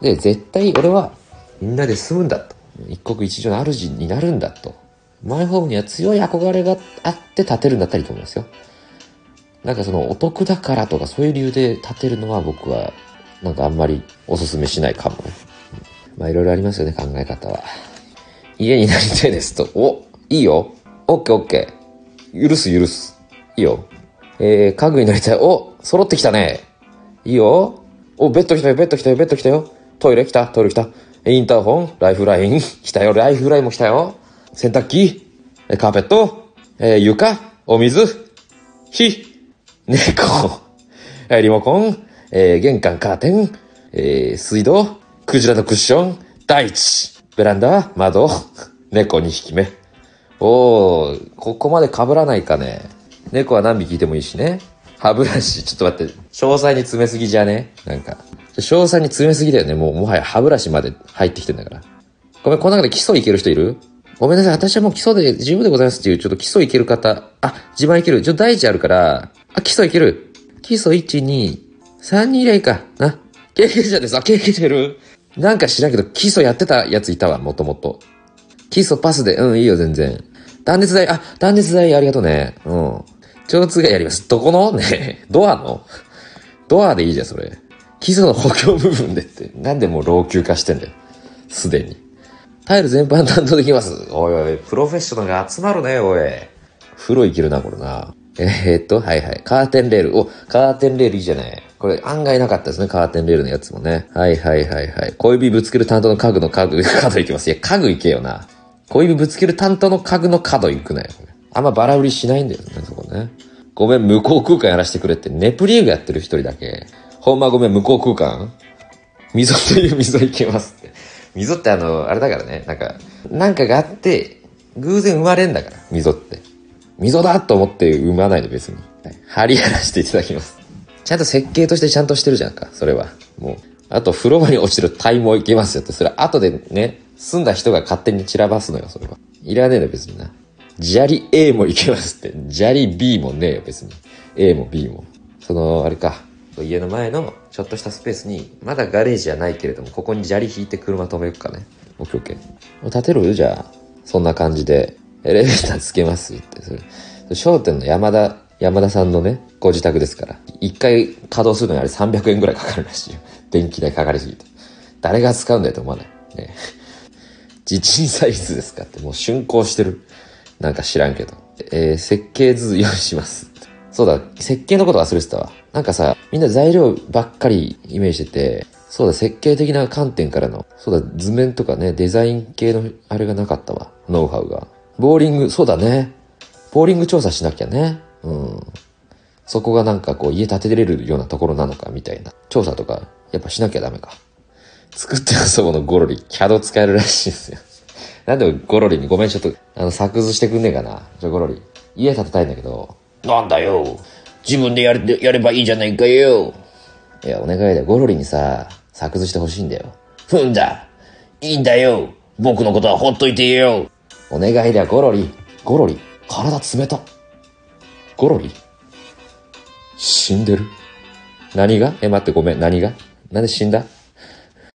で、絶対俺はみんなで住むんだと。一国一城の主になるんだと。マイホームには強い憧れがあって建てるんだったらいいと思いますよ。なんかそのお得だからとかそういう理由で建てるのは僕はなんかあんまりおすすめしないかもね。まあいろいろありますよね、考え方は。家になりたいですと。お、いいよ。オッケーオッケー。許す許す。いいよ。えー、家具になりたい。お、揃ってきたね。いいよ。お、ベッド来たよ、ベッド来たよ、ベッド来たよ。トイレ来た、トイレ来た。インターホン、ライフライン、来たよ、ライフラインも来たよ。洗濯機、カーペット、えー、床、お水、火、猫、リモコン、えー、玄関カーテン、えー、水道、クジラのクッション、大地、ベランダ、窓、猫2匹目。おー、ここまで被らないかね。猫は何匹いてもいいしね。歯ブラシ、ちょっと待って、詳細に詰めすぎじゃね？なんか。詳細に詰めすぎだよね。もう、もはや歯ブラシまで入ってきてんだから。ごめん、この中で基礎いける人いる？ごめんなさい。私はもう基礎で十分でございますっていう、ちょっと基礎いける方。あ、自慢いける。ちょ第一あるから、あ、基礎いける。基礎1、2、3人以来か。な。経験者です。あ、経験者いるなんか知らんけど、基礎やってたやついたわ、もともと。基礎パスで、うん、いいよ、全然。断熱材、あ、断熱材ありがとうね。うん。超通がやります。どこの？ねドアの？ドアでいいじゃん、それ。基礎の補強部分でって。なんでもう老朽化してんだよ。すでに。タイル全般担当できます？おいおい、プロフェッショナルが集まるね、おい。風呂いけるな、これな。えー、っと、はいはい。カーテンレール。お、カーテンレールいいじゃない。これ案外なかったですね、カーテンレールのやつもね。はいはいはいはい。小指ぶつける担当の家具の家具、角いきます。いや、家具いけよな。小指ぶつける担当の家具の角行くなよ。あんまバラ売りしないんだよね、そこね。ごめん、向こう空間やらせてくれって、ネプリーグやってる一人だけ。ほんまごめん、向こう空間？溝という溝いけますって。溝ってあの、あれだからね、なんか、なんかがあって、偶然生まれんだから、溝って。溝だと思って産まないの別に。張りやらせていただきます。ちゃんと設計としてちゃんとしてるじゃんか、それは。もう。あと、風呂場に落ちてる体毛いけますよって、それ後でね、住んだ人が勝手に散らばすのよ、それは。いらねえの別にな。砂利 A もいけますって。砂利 B もねえよ、別に。A も B も。その、あれか。家の前のちょっとしたスペースに、まだガレージじゃないけれども、ここに砂利引いて車止めよっかね。オッケーオッケー。建てるじゃあ。そんな感じで、エレベーターつけますって。それ商店の山田、山田さんのね、ご自宅ですから。一回稼働するのにあれ300円ぐらいかかるらしいよ。電気代かかりすぎて。誰が使うんだよと思わない？ね。地鎮祭室ですかってもう竣工してる。なんか知らんけど。えー、設計図用意します。そうだ、設計のこと忘れてたわ。なんかさ、みんな材料ばっかりイメージしてて、そうだ、設計的な観点からの、そうだ、図面とかね、デザイン系のあれがなかったわ。ノウハウが。ボーリング、そうだね。ボーリング調査しなきゃね。うん。そこがなんかこう家建てれるようなところなのかみたいな。調査とかやっぱしなきゃダメか。作ってるそこのゴロリ、キャド使えるらしいですよ。なんでゴロリにごめんちょっと、あの、作図してくんねえかな。じゃゴロリ。家建てたいんだけど。なんだよ。自分でやれ、やればいいじゃないかよ。いや、お願いだよ。ゴロリにさ、作図してほしいんだよ。ふんだ。いいんだよ。僕のことはほっといてよ。お願いだよ、ゴロリ。ゴロリ。体冷た。ゴロリ死んでる何が？え、待ってごめん。何が？なんで死んだ？